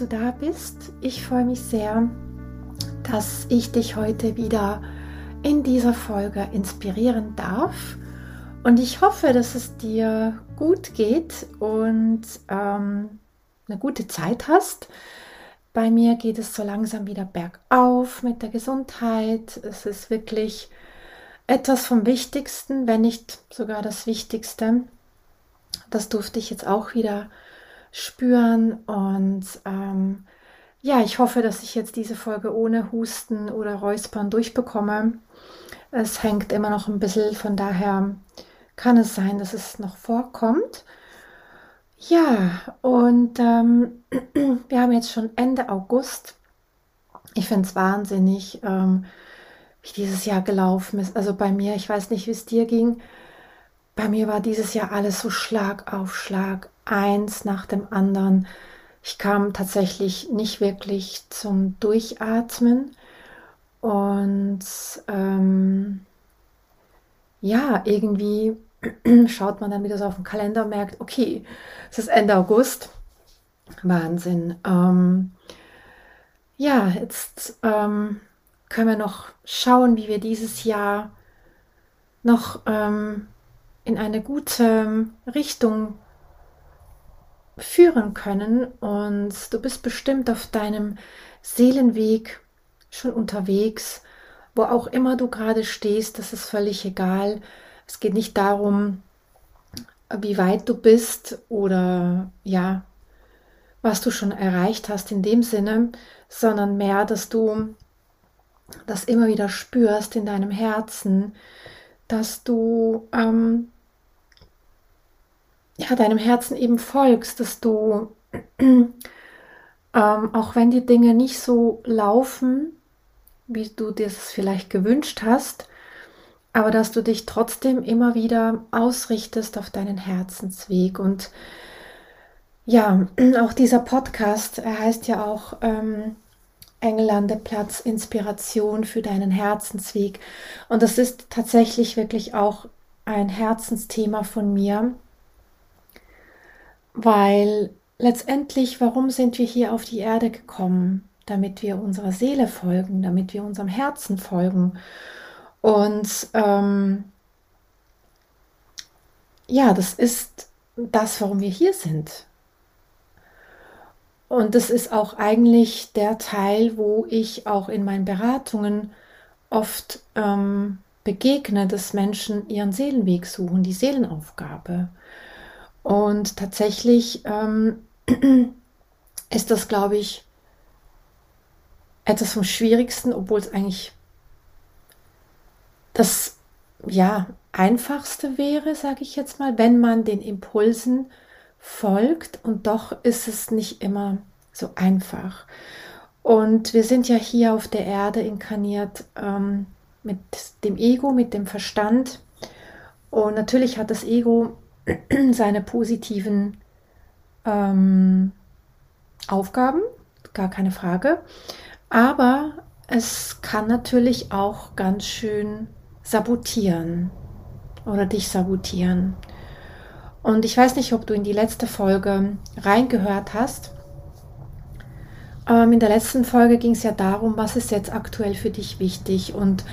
Du da bist. Ich freue mich sehr, dass ich dich heute wieder in dieser Folge inspirieren darf. Und ich hoffe, dass es dir gut geht und ähm, eine gute Zeit hast. Bei mir geht es so langsam wieder bergauf mit der Gesundheit. Es ist wirklich etwas vom Wichtigsten, wenn nicht sogar das Wichtigste. Das durfte ich jetzt auch wieder spüren. Und ähm, ja, ich hoffe, dass ich jetzt diese Folge ohne Husten oder Räuspern durchbekomme. Es hängt immer noch ein bisschen, von daher kann es sein, dass es noch vorkommt. Ja, und ähm, wir haben jetzt schon Ende August. Ich finde es wahnsinnig, ähm, wie dieses Jahr gelaufen ist. Also bei mir, ich weiß nicht, wie es dir ging. Bei mir war dieses Jahr alles so Schlag auf Schlag eins nach dem anderen. Ich kam tatsächlich nicht wirklich zum Durchatmen und ähm, ja, irgendwie schaut man dann wieder so auf den Kalender und merkt, okay, es ist Ende August. Wahnsinn. Ähm, ja, jetzt ähm, können wir noch schauen, wie wir dieses Jahr noch ähm, in eine gute Richtung führen können und du bist bestimmt auf deinem Seelenweg schon unterwegs, wo auch immer du gerade stehst, das ist völlig egal. Es geht nicht darum, wie weit du bist oder ja, was du schon erreicht hast in dem Sinne, sondern mehr, dass du das immer wieder spürst in deinem Herzen, dass du ähm, ja, deinem Herzen eben folgst, dass du, ähm, auch wenn die Dinge nicht so laufen, wie du dir es vielleicht gewünscht hast, aber dass du dich trotzdem immer wieder ausrichtest auf deinen Herzensweg. Und ja, auch dieser Podcast, er heißt ja auch ähm, Engellandeplatz Inspiration für deinen Herzensweg. Und das ist tatsächlich wirklich auch ein Herzensthema von mir weil letztendlich, warum sind wir hier auf die Erde gekommen? Damit wir unserer Seele folgen, damit wir unserem Herzen folgen. Und ähm, ja, das ist das, warum wir hier sind. Und das ist auch eigentlich der Teil, wo ich auch in meinen Beratungen oft ähm, begegne, dass Menschen ihren Seelenweg suchen, die Seelenaufgabe. Und tatsächlich ähm, ist das, glaube ich, etwas vom Schwierigsten, obwohl es eigentlich das ja einfachste wäre, sage ich jetzt mal, wenn man den Impulsen folgt. Und doch ist es nicht immer so einfach. Und wir sind ja hier auf der Erde inkarniert ähm, mit dem Ego, mit dem Verstand. Und natürlich hat das Ego seine positiven ähm, Aufgaben, gar keine Frage. Aber es kann natürlich auch ganz schön sabotieren oder dich sabotieren. Und ich weiß nicht, ob du in die letzte Folge reingehört hast. Ähm, in der letzten Folge ging es ja darum, was ist jetzt aktuell für dich wichtig. Und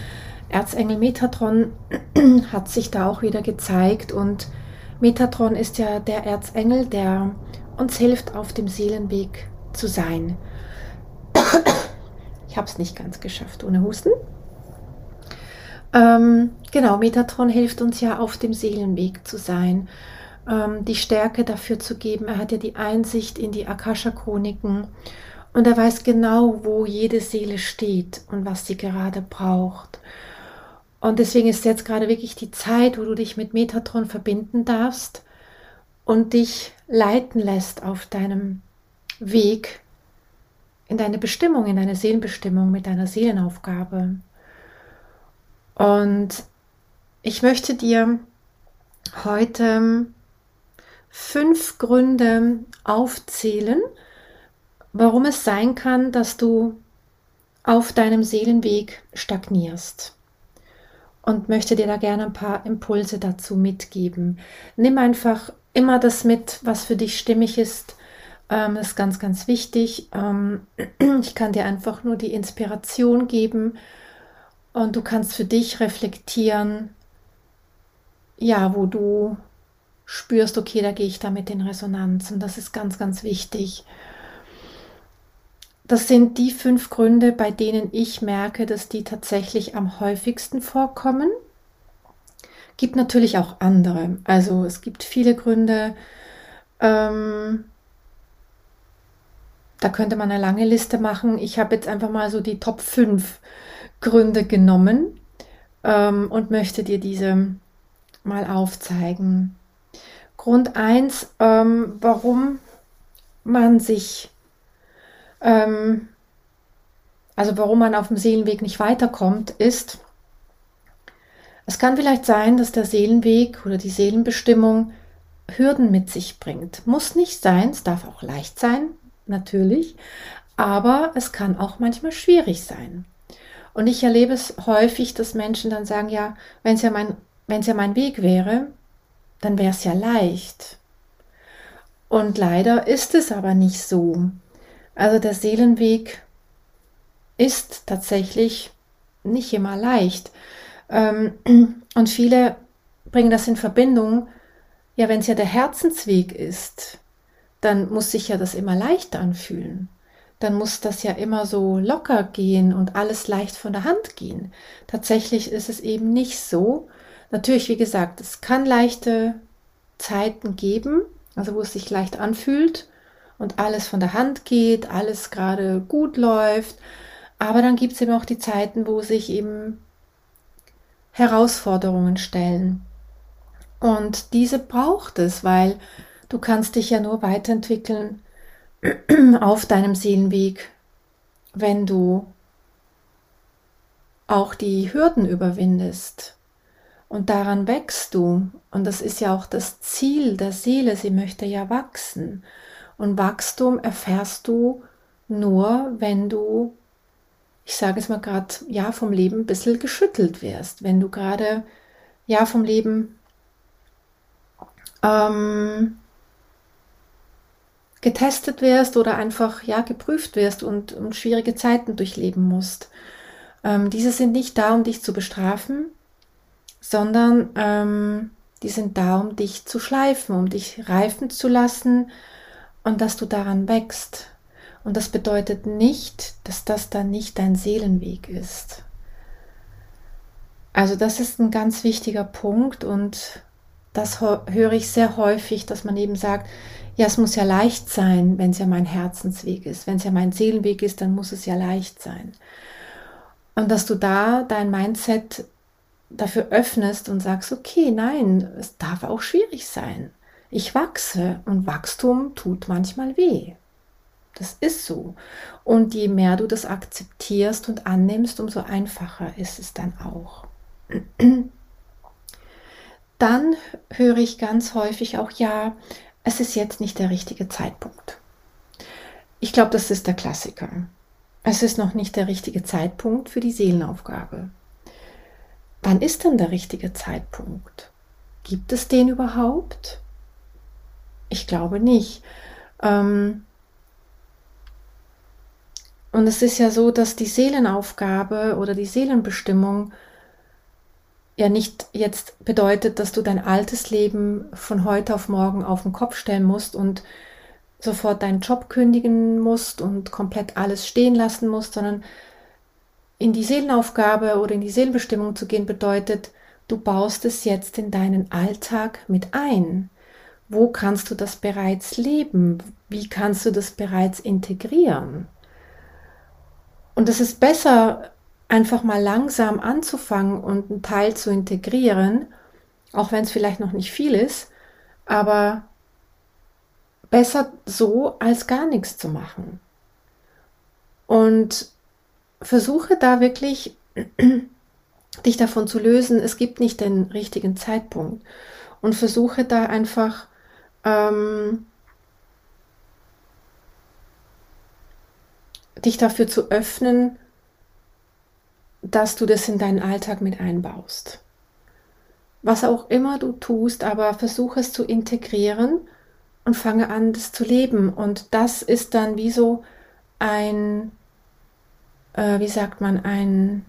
Erzengel Metatron hat sich da auch wieder gezeigt und Metatron ist ja der Erzengel, der uns hilft, auf dem Seelenweg zu sein. Ich habe es nicht ganz geschafft ohne Husten. Ähm, genau, Metatron hilft uns ja auf dem Seelenweg zu sein, ähm, die Stärke dafür zu geben. Er hat ja die Einsicht in die Akasha-Chroniken und er weiß genau, wo jede Seele steht und was sie gerade braucht. Und deswegen ist jetzt gerade wirklich die Zeit, wo du dich mit Metatron verbinden darfst und dich leiten lässt auf deinem Weg in deine Bestimmung, in deine Seelenbestimmung, mit deiner Seelenaufgabe. Und ich möchte dir heute fünf Gründe aufzählen, warum es sein kann, dass du auf deinem Seelenweg stagnierst. Und möchte dir da gerne ein paar Impulse dazu mitgeben. Nimm einfach immer das mit, was für dich stimmig ist. Ähm, das ist ganz, ganz wichtig. Ähm, ich kann dir einfach nur die Inspiration geben und du kannst für dich reflektieren, ja, wo du spürst, okay, da gehe ich damit in Resonanz. Und das ist ganz, ganz wichtig. Das sind die fünf Gründe, bei denen ich merke, dass die tatsächlich am häufigsten vorkommen. Gibt natürlich auch andere. Also es gibt viele Gründe. Ähm, da könnte man eine lange Liste machen. Ich habe jetzt einfach mal so die Top 5 Gründe genommen ähm, und möchte dir diese mal aufzeigen. Grund 1, ähm, warum man sich ähm, also warum man auf dem Seelenweg nicht weiterkommt, ist, es kann vielleicht sein, dass der Seelenweg oder die Seelenbestimmung Hürden mit sich bringt. Muss nicht sein, es darf auch leicht sein, natürlich, aber es kann auch manchmal schwierig sein. Und ich erlebe es häufig, dass Menschen dann sagen, ja, wenn es ja mein, wenn es ja mein Weg wäre, dann wäre es ja leicht. Und leider ist es aber nicht so. Also der Seelenweg ist tatsächlich nicht immer leicht. Ähm, und viele bringen das in Verbindung, ja, wenn es ja der Herzensweg ist, dann muss sich ja das immer leicht anfühlen. Dann muss das ja immer so locker gehen und alles leicht von der Hand gehen. Tatsächlich ist es eben nicht so. Natürlich, wie gesagt, es kann leichte Zeiten geben, also wo es sich leicht anfühlt und alles von der Hand geht, alles gerade gut läuft. Aber dann gibt es eben auch die Zeiten, wo sich eben Herausforderungen stellen. Und diese braucht es, weil du kannst dich ja nur weiterentwickeln auf deinem Seelenweg, wenn du auch die Hürden überwindest. Und daran wächst du. Und das ist ja auch das Ziel der Seele. Sie möchte ja wachsen. Und Wachstum erfährst du nur, wenn du, ich sage es mal gerade, ja, vom Leben ein bisschen geschüttelt wirst. Wenn du gerade, ja, vom Leben ähm, getestet wirst oder einfach, ja, geprüft wirst und, und schwierige Zeiten durchleben musst. Ähm, diese sind nicht da, um dich zu bestrafen, sondern ähm, die sind da, um dich zu schleifen, um dich reifen zu lassen, und dass du daran wächst. Und das bedeutet nicht, dass das dann nicht dein Seelenweg ist. Also das ist ein ganz wichtiger Punkt und das höre ich sehr häufig, dass man eben sagt, ja, es muss ja leicht sein, wenn es ja mein Herzensweg ist. Wenn es ja mein Seelenweg ist, dann muss es ja leicht sein. Und dass du da dein Mindset dafür öffnest und sagst, okay, nein, es darf auch schwierig sein. Ich wachse und Wachstum tut manchmal weh. Das ist so. Und je mehr du das akzeptierst und annimmst, umso einfacher ist es dann auch. Dann höre ich ganz häufig auch, ja, es ist jetzt nicht der richtige Zeitpunkt. Ich glaube, das ist der Klassiker. Es ist noch nicht der richtige Zeitpunkt für die Seelenaufgabe. Wann ist denn der richtige Zeitpunkt? Gibt es den überhaupt? Ich glaube nicht. Ähm und es ist ja so, dass die Seelenaufgabe oder die Seelenbestimmung ja nicht jetzt bedeutet, dass du dein altes Leben von heute auf morgen auf den Kopf stellen musst und sofort deinen Job kündigen musst und komplett alles stehen lassen musst, sondern in die Seelenaufgabe oder in die Seelenbestimmung zu gehen bedeutet, du baust es jetzt in deinen Alltag mit ein. Wo kannst du das bereits leben? Wie kannst du das bereits integrieren? Und es ist besser, einfach mal langsam anzufangen und einen Teil zu integrieren, auch wenn es vielleicht noch nicht viel ist, aber besser so, als gar nichts zu machen. Und versuche da wirklich dich davon zu lösen, es gibt nicht den richtigen Zeitpunkt. Und versuche da einfach ähm, dich dafür zu öffnen, dass du das in deinen Alltag mit einbaust. Was auch immer du tust, aber versuche es zu integrieren und fange an, das zu leben. Und das ist dann wie so ein, äh, wie sagt man, ein,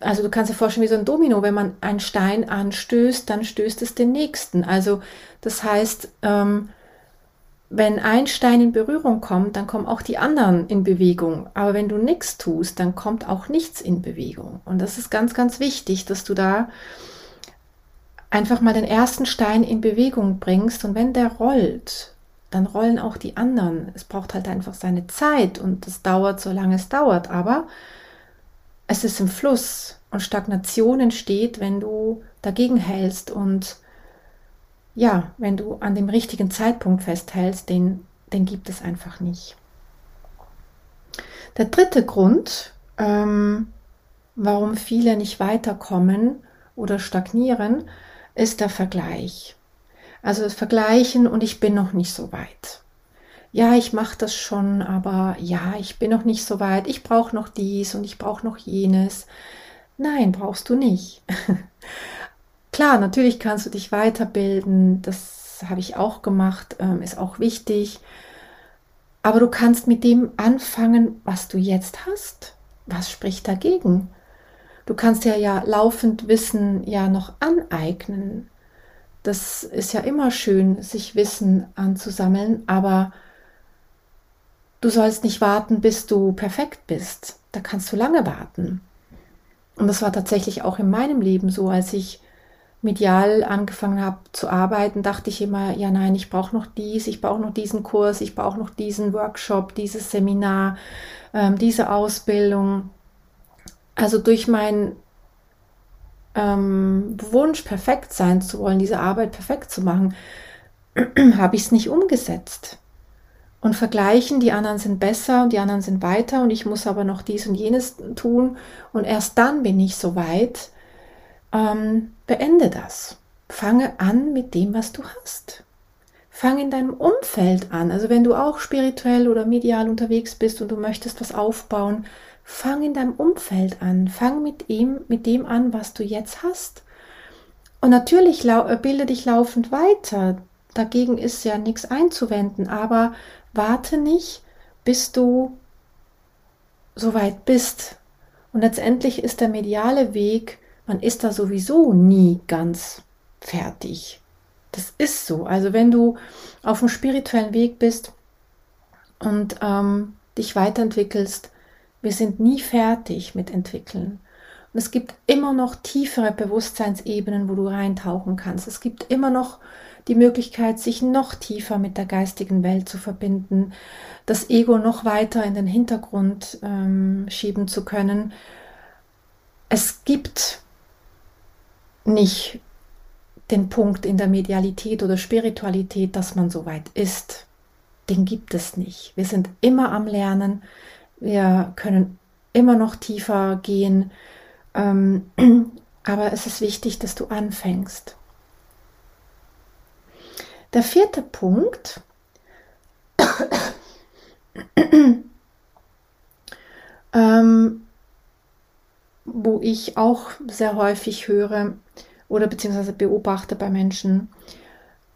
also du kannst dir vorstellen wie so ein Domino, wenn man einen Stein anstößt, dann stößt es den nächsten. Also das heißt, ähm, wenn ein Stein in Berührung kommt, dann kommen auch die anderen in Bewegung. Aber wenn du nichts tust, dann kommt auch nichts in Bewegung. Und das ist ganz, ganz wichtig, dass du da einfach mal den ersten Stein in Bewegung bringst. Und wenn der rollt, dann rollen auch die anderen. Es braucht halt einfach seine Zeit und es dauert, solange es dauert. Aber es ist im Fluss und Stagnation entsteht, wenn du dagegen hältst und ja, wenn du an dem richtigen Zeitpunkt festhältst, den, den gibt es einfach nicht. Der dritte Grund, ähm, warum viele nicht weiterkommen oder stagnieren, ist der Vergleich. Also das Vergleichen und ich bin noch nicht so weit. Ja, ich mache das schon, aber ja, ich bin noch nicht so weit. Ich brauche noch dies und ich brauche noch jenes. Nein, brauchst du nicht. Klar, natürlich kannst du dich weiterbilden, das habe ich auch gemacht, ähm, ist auch wichtig. Aber du kannst mit dem anfangen, was du jetzt hast. Was spricht dagegen? Du kannst ja ja laufend Wissen ja noch aneignen. Das ist ja immer schön, sich Wissen anzusammeln, aber du sollst nicht warten, bis du perfekt bist. Da kannst du lange warten. Und das war tatsächlich auch in meinem Leben so, als ich medial angefangen habe zu arbeiten, dachte ich immer, ja nein, ich brauche noch dies, ich brauche noch diesen Kurs, ich brauche noch diesen Workshop, dieses Seminar, ähm, diese Ausbildung. Also durch meinen ähm, Wunsch, perfekt sein zu wollen, diese Arbeit perfekt zu machen, habe ich es nicht umgesetzt. Und vergleichen, die anderen sind besser und die anderen sind weiter und ich muss aber noch dies und jenes tun und erst dann bin ich so weit, ähm, beende das. Fange an mit dem, was du hast. Fang in deinem Umfeld an. Also wenn du auch spirituell oder medial unterwegs bist und du möchtest was aufbauen, fang in deinem Umfeld an. Fang mit ihm, mit dem an, was du jetzt hast. Und natürlich äh, bilde dich laufend weiter. Dagegen ist ja nichts einzuwenden, aber warte nicht, bis du so weit bist. Und letztendlich ist der mediale Weg man ist da sowieso nie ganz fertig. Das ist so. Also wenn du auf dem spirituellen Weg bist und ähm, dich weiterentwickelst, wir sind nie fertig mit entwickeln. Und es gibt immer noch tiefere Bewusstseinsebenen, wo du reintauchen kannst. Es gibt immer noch die Möglichkeit, sich noch tiefer mit der geistigen Welt zu verbinden, das Ego noch weiter in den Hintergrund ähm, schieben zu können. Es gibt nicht den Punkt in der Medialität oder Spiritualität, dass man so weit ist. Den gibt es nicht. Wir sind immer am Lernen. Wir können immer noch tiefer gehen. Ähm, aber es ist wichtig, dass du anfängst. Der vierte Punkt ähm, wo ich auch sehr häufig höre oder beziehungsweise beobachte bei Menschen,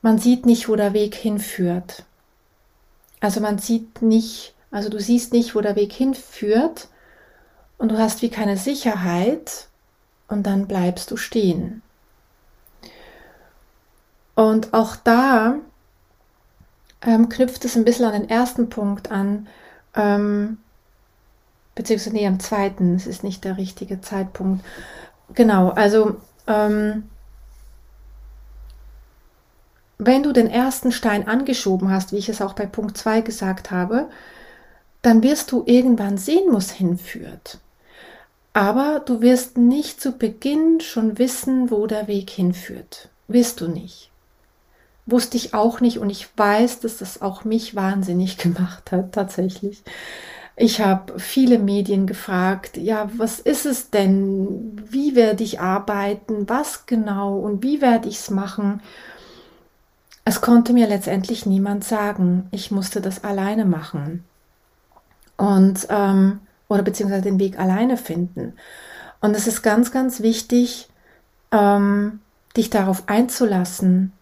man sieht nicht, wo der Weg hinführt. Also man sieht nicht, also du siehst nicht, wo der Weg hinführt und du hast wie keine Sicherheit und dann bleibst du stehen. Und auch da ähm, knüpft es ein bisschen an den ersten Punkt an, ähm, beziehungsweise nee, am zweiten, es ist nicht der richtige Zeitpunkt. Genau, also ähm, wenn du den ersten Stein angeschoben hast, wie ich es auch bei Punkt 2 gesagt habe, dann wirst du irgendwann sehen, wo es hinführt. Aber du wirst nicht zu Beginn schon wissen, wo der Weg hinführt. Wirst du nicht. Wusste ich auch nicht und ich weiß, dass das auch mich wahnsinnig gemacht hat, tatsächlich. Ich habe viele Medien gefragt, ja, was ist es denn? Wie werde ich arbeiten? Was genau? Und wie werde ich es machen? Es konnte mir letztendlich niemand sagen. Ich musste das alleine machen. Und, ähm, oder beziehungsweise den Weg alleine finden. Und es ist ganz, ganz wichtig, ähm, dich darauf einzulassen,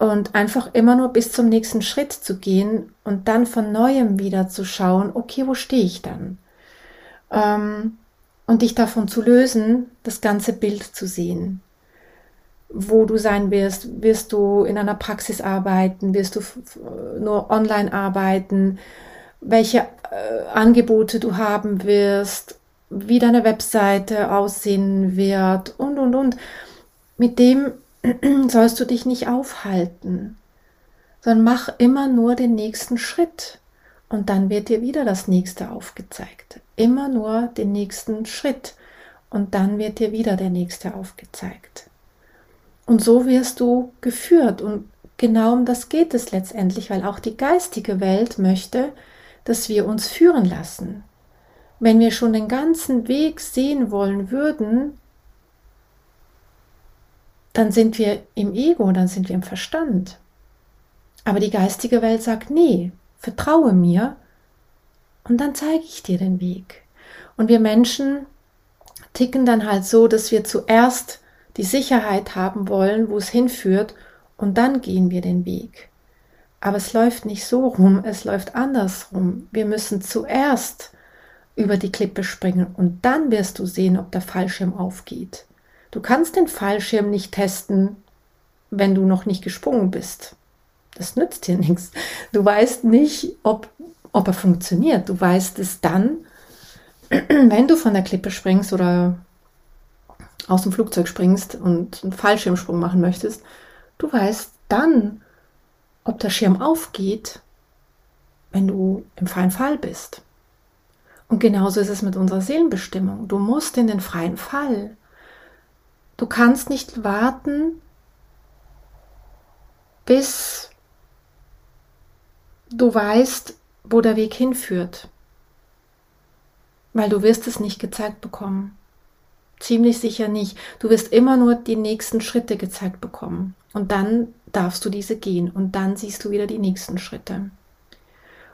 und einfach immer nur bis zum nächsten Schritt zu gehen und dann von neuem wieder zu schauen, okay, wo stehe ich dann? Ähm, und dich davon zu lösen, das ganze Bild zu sehen. Wo du sein wirst, wirst du in einer Praxis arbeiten, wirst du nur online arbeiten, welche äh, Angebote du haben wirst, wie deine Webseite aussehen wird und, und, und. Mit dem sollst du dich nicht aufhalten, sondern mach immer nur den nächsten Schritt und dann wird dir wieder das nächste aufgezeigt. Immer nur den nächsten Schritt und dann wird dir wieder der nächste aufgezeigt. Und so wirst du geführt und genau um das geht es letztendlich, weil auch die geistige Welt möchte, dass wir uns führen lassen. Wenn wir schon den ganzen Weg sehen wollen würden, dann sind wir im Ego, dann sind wir im Verstand. Aber die geistige Welt sagt, nee, vertraue mir und dann zeige ich dir den Weg. Und wir Menschen ticken dann halt so, dass wir zuerst die Sicherheit haben wollen, wo es hinführt, und dann gehen wir den Weg. Aber es läuft nicht so rum, es läuft andersrum. Wir müssen zuerst über die Klippe springen und dann wirst du sehen, ob der Fallschirm aufgeht. Du kannst den Fallschirm nicht testen, wenn du noch nicht gesprungen bist. Das nützt dir nichts. Du weißt nicht, ob, ob er funktioniert. Du weißt es dann, wenn du von der Klippe springst oder aus dem Flugzeug springst und einen Fallschirmsprung machen möchtest. Du weißt dann, ob der Schirm aufgeht, wenn du im freien Fall bist. Und genauso ist es mit unserer Seelenbestimmung. Du musst in den freien Fall. Du kannst nicht warten, bis du weißt, wo der Weg hinführt, weil du wirst es nicht gezeigt bekommen. Ziemlich sicher nicht. Du wirst immer nur die nächsten Schritte gezeigt bekommen. Und dann darfst du diese gehen und dann siehst du wieder die nächsten Schritte.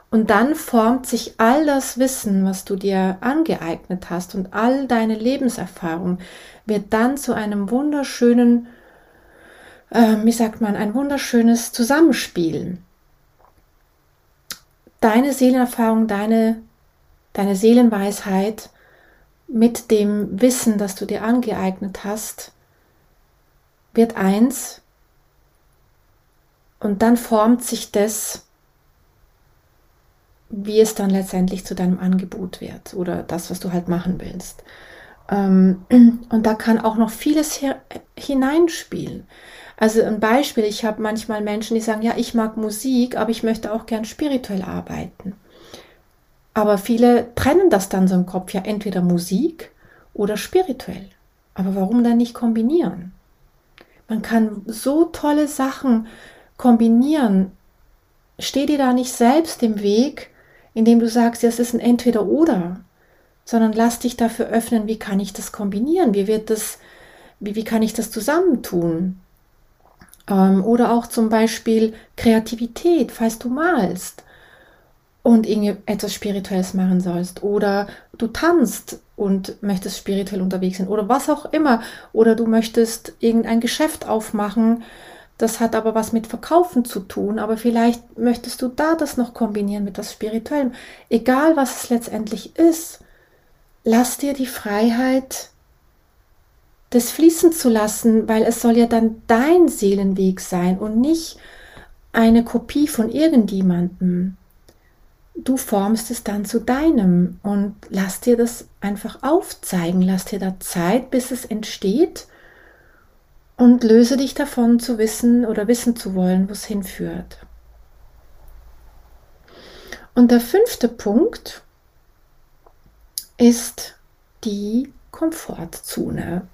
Und dann formt sich all das Wissen, was du dir angeeignet hast und all deine Lebenserfahrung wird dann zu einem wunderschönen, äh, wie sagt man, ein wunderschönes Zusammenspiel. Deine Seelenerfahrung, deine, deine Seelenweisheit mit dem Wissen, das du dir angeeignet hast, wird eins und dann formt sich das wie es dann letztendlich zu deinem Angebot wird oder das, was du halt machen willst. Ähm, und da kann auch noch vieles hineinspielen. Also ein Beispiel, ich habe manchmal Menschen, die sagen, ja, ich mag Musik, aber ich möchte auch gern spirituell arbeiten. Aber viele trennen das dann so im Kopf, ja, entweder Musik oder spirituell. Aber warum dann nicht kombinieren? Man kann so tolle Sachen kombinieren. Steh dir da nicht selbst im Weg, indem du sagst, ja, es ist ein Entweder-Oder, sondern lass dich dafür öffnen, wie kann ich das kombinieren, wie wird das, wie, wie kann ich das zusammentun? Ähm, oder auch zum Beispiel Kreativität, falls du malst und etwas Spirituelles machen sollst. Oder du tanzt und möchtest spirituell unterwegs sein oder was auch immer. Oder du möchtest irgendein Geschäft aufmachen, das hat aber was mit Verkaufen zu tun, aber vielleicht möchtest du da das noch kombinieren mit das Spirituellen. Egal was es letztendlich ist, lass dir die Freiheit, das fließen zu lassen, weil es soll ja dann dein Seelenweg sein und nicht eine Kopie von irgendjemandem. Du formst es dann zu deinem und lass dir das einfach aufzeigen, lass dir da Zeit, bis es entsteht und löse dich davon zu wissen oder wissen zu wollen, wo es hinführt. Und der fünfte Punkt ist die Komfortzone.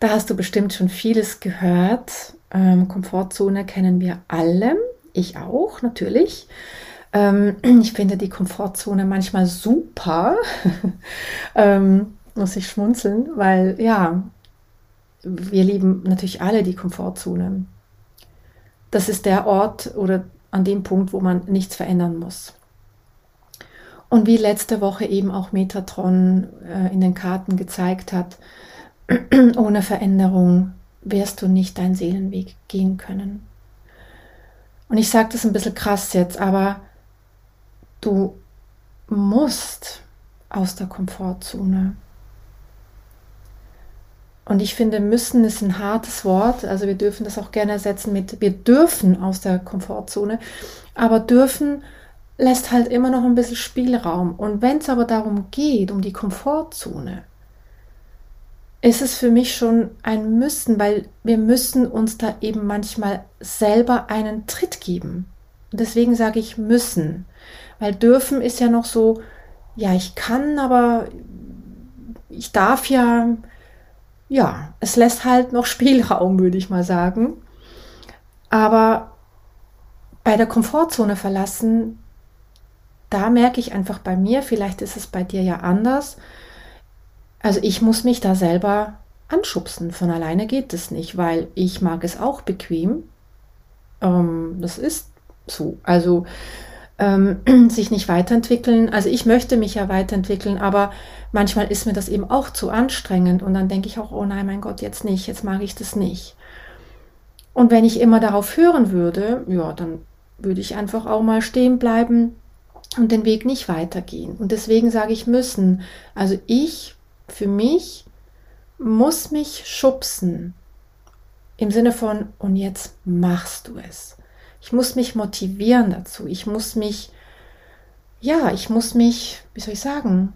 Da hast du bestimmt schon vieles gehört Ähm, Komfortzone kennen wir alle, ich auch natürlich. Ähm, ich finde die Komfortzone manchmal super, ähm, muss ich schmunzeln, weil ja, wir lieben natürlich alle die Komfortzone. Das ist der Ort oder an dem Punkt, wo man nichts verändern muss. Und wie letzte Woche eben auch Metatron äh, in den Karten gezeigt hat, ohne Veränderung wirst du nicht deinen Seelenweg gehen können. Und ich sage das ein bisschen krass jetzt, aber du musst aus der Komfortzone. Und ich finde, müssen ist ein hartes Wort. Also wir dürfen das auch gerne ersetzen mit, wir dürfen aus der Komfortzone. Aber dürfen lässt halt immer noch ein bisschen Spielraum. Und wenn es aber darum geht, um die Komfortzone, ist es für mich schon ein Müssen, weil wir müssen uns da eben manchmal selber einen Tritt geben. Und deswegen sage ich müssen, weil dürfen ist ja noch so, ja, ich kann, aber ich darf ja, ja, es lässt halt noch Spielraum, würde ich mal sagen. Aber bei der Komfortzone verlassen da merke ich einfach bei mir, vielleicht ist es bei dir ja anders. Also ich muss mich da selber anschubsen. Von alleine geht es nicht, weil ich mag es auch bequem. Ähm, das ist so. Also ähm, sich nicht weiterentwickeln. Also ich möchte mich ja weiterentwickeln, aber manchmal ist mir das eben auch zu anstrengend und dann denke ich auch, oh nein, mein Gott, jetzt nicht, jetzt mag ich das nicht. Und wenn ich immer darauf hören würde, ja, dann würde ich einfach auch mal stehen bleiben und den Weg nicht weitergehen. Und deswegen sage ich müssen. Also ich für mich muss mich schubsen im Sinne von, und jetzt machst du es. Ich muss mich motivieren dazu. Ich muss mich, ja, ich muss mich, wie soll ich sagen,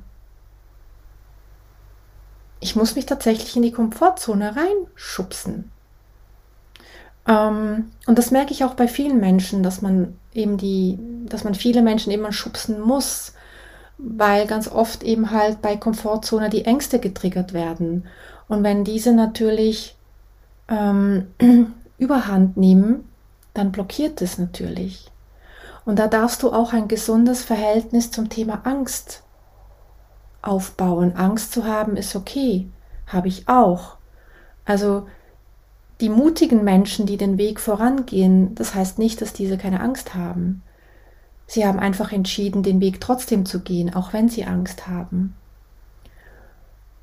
ich muss mich tatsächlich in die Komfortzone reinschubsen. Ähm, und das merke ich auch bei vielen Menschen, dass man eben die, dass man viele Menschen eben schubsen muss, weil ganz oft eben halt bei Komfortzone die Ängste getriggert werden. Und wenn diese natürlich ähm, überhand nehmen, dann blockiert es natürlich. Und da darfst du auch ein gesundes Verhältnis zum Thema Angst aufbauen. Angst zu haben ist okay, habe ich auch. Also die mutigen Menschen, die den Weg vorangehen, das heißt nicht, dass diese keine Angst haben. Sie haben einfach entschieden, den Weg trotzdem zu gehen, auch wenn sie Angst haben.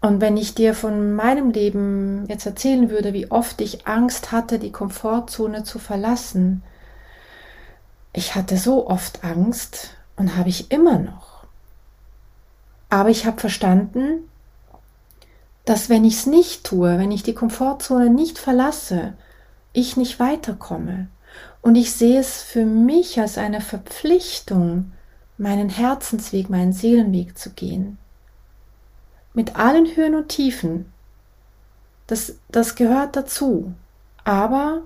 Und wenn ich dir von meinem Leben jetzt erzählen würde, wie oft ich Angst hatte, die Komfortzone zu verlassen, ich hatte so oft Angst und habe ich immer noch. Aber ich habe verstanden, dass wenn ich es nicht tue, wenn ich die Komfortzone nicht verlasse, ich nicht weiterkomme. Und ich sehe es für mich als eine Verpflichtung, meinen Herzensweg, meinen Seelenweg zu gehen. Mit allen Höhen und Tiefen. Das, das gehört dazu. Aber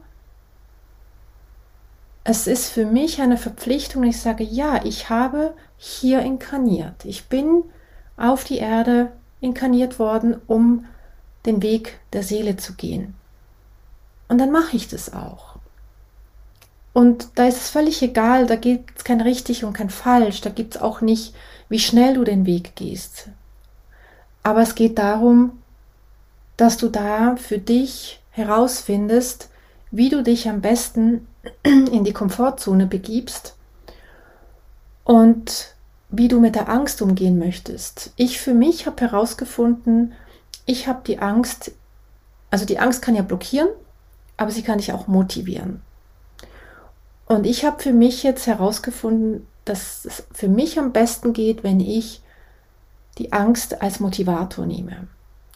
es ist für mich eine Verpflichtung, ich sage, ja, ich habe hier inkarniert. Ich bin auf die Erde inkarniert worden, um den Weg der Seele zu gehen. Und dann mache ich das auch. Und da ist es völlig egal, da gibt es kein richtig und kein falsch, da gibt es auch nicht, wie schnell du den Weg gehst. Aber es geht darum, dass du da für dich herausfindest, wie du dich am besten in die Komfortzone begibst und wie du mit der Angst umgehen möchtest. Ich für mich habe herausgefunden, ich habe die Angst, also die Angst kann ja blockieren, aber sie kann dich auch motivieren. Und ich habe für mich jetzt herausgefunden, dass es für mich am besten geht, wenn ich die Angst als Motivator nehme.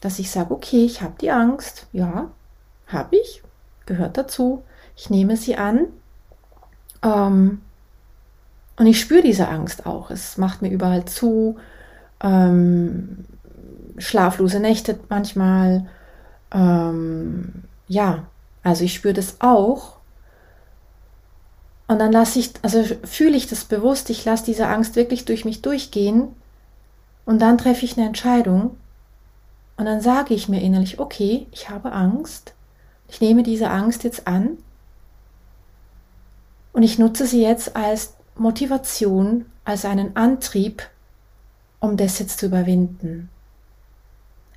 Dass ich sage, okay, ich habe die Angst, ja, habe ich, gehört dazu, ich nehme sie an. Ähm, und ich spüre diese Angst auch. Es macht mir überall zu. Ähm, schlaflose Nächte manchmal. Ähm, ja, also ich spüre das auch. Und dann lasse ich, also fühle ich das bewusst, ich lasse diese Angst wirklich durch mich durchgehen. Und dann treffe ich eine Entscheidung. Und dann sage ich mir innerlich, okay, ich habe Angst. ich nehme diese Angst jetzt an und ich nutze sie jetzt als Motivation, als einen Antrieb, um das jetzt zu überwinden.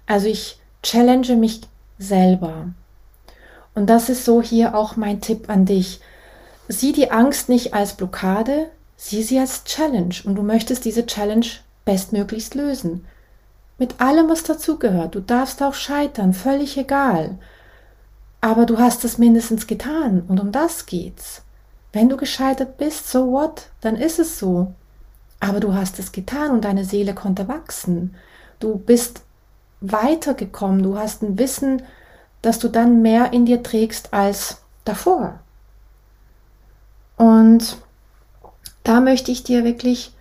Also ich challenge mich selber. Und das ist so hier auch mein Tipp an dich. Sieh die Angst nicht als Blockade, sieh sie als Challenge und du möchtest diese Challenge bestmöglichst lösen. Mit allem, was dazugehört. Du darfst auch scheitern, völlig egal. Aber du hast es mindestens getan und um das geht's. Wenn du gescheitert bist, so what? Dann ist es so. Aber du hast es getan und deine Seele konnte wachsen. Du bist weitergekommen. Du hast ein Wissen, dass du dann mehr in dir trägst als davor. Und da möchte ich dir wirklich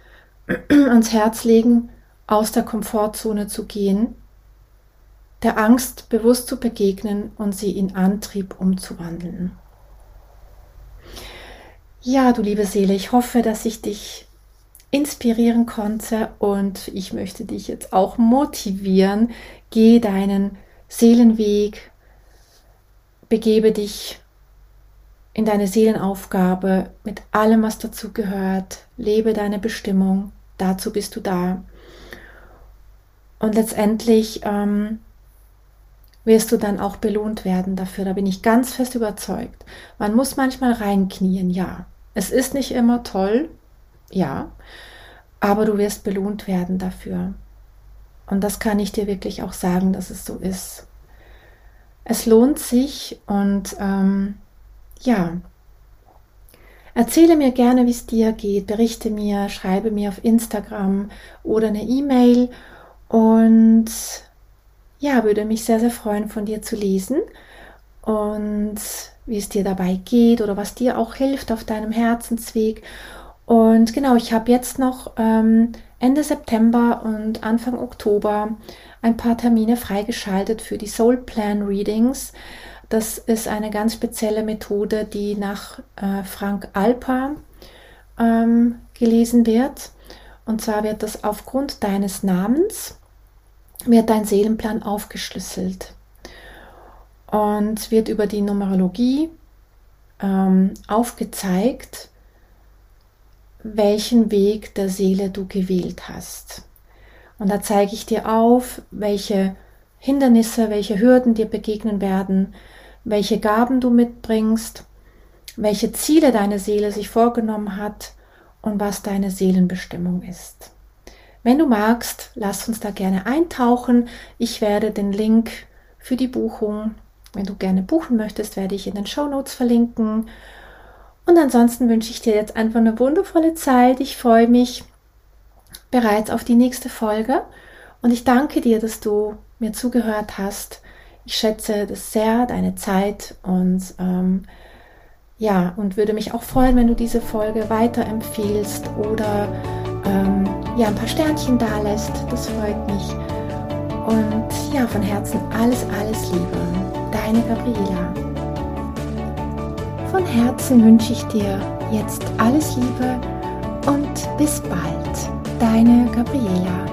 ans Herz legen, aus der Komfortzone zu gehen, der Angst bewusst zu begegnen und sie in Antrieb umzuwandeln. Ja, du liebe Seele, ich hoffe, dass ich dich inspirieren konnte und ich möchte dich jetzt auch motivieren. Geh deinen Seelenweg, begebe dich in deine Seelenaufgabe mit allem, was dazu gehört. Lebe deine Bestimmung. Dazu bist du da. Und letztendlich ähm, wirst du dann auch belohnt werden dafür. Da bin ich ganz fest überzeugt. Man muss manchmal reinknien, ja. Es ist nicht immer toll, ja, aber du wirst belohnt werden dafür. Und das kann ich dir wirklich auch sagen, dass es so ist. Es lohnt sich und ähm, ja, erzähle mir gerne, wie es dir geht, berichte mir, schreibe mir auf Instagram oder eine E-Mail und ja, würde mich sehr, sehr freuen, von dir zu lesen und wie es dir dabei geht oder was dir auch hilft auf deinem Herzensweg. Und genau, ich habe jetzt noch ähm, Ende September und Anfang Oktober ein paar Termine freigeschaltet für die Soul Plan Readings. Das ist eine ganz spezielle Methode, die nach äh, Frank Alpa ähm, gelesen wird. Und zwar wird das aufgrund deines Namens, wird dein Seelenplan aufgeschlüsselt und wird über die Numerologie ähm, aufgezeigt, welchen Weg der Seele du gewählt hast. Und da zeige ich dir auf, welche Hindernisse, welche Hürden dir begegnen werden, welche Gaben du mitbringst, welche Ziele deine Seele sich vorgenommen hat und was deine Seelenbestimmung ist. Wenn du magst, lass uns da gerne eintauchen. Ich werde den Link für die Buchung wenn du gerne buchen möchtest, werde ich in den Show Notes verlinken. Und ansonsten wünsche ich dir jetzt einfach eine wundervolle Zeit. Ich freue mich bereits auf die nächste Folge und ich danke dir, dass du mir zugehört hast. Ich schätze das sehr, deine Zeit und ähm, ja, und würde mich auch freuen, wenn du diese Folge weiterempfehlst oder ähm, ja, ein paar Sternchen da lässt. Das freut mich. Und ja, von Herzen alles, alles Liebe deine Gabriela. Von Herzen wünsche ich dir jetzt alles Liebe und bis bald, deine Gabriela.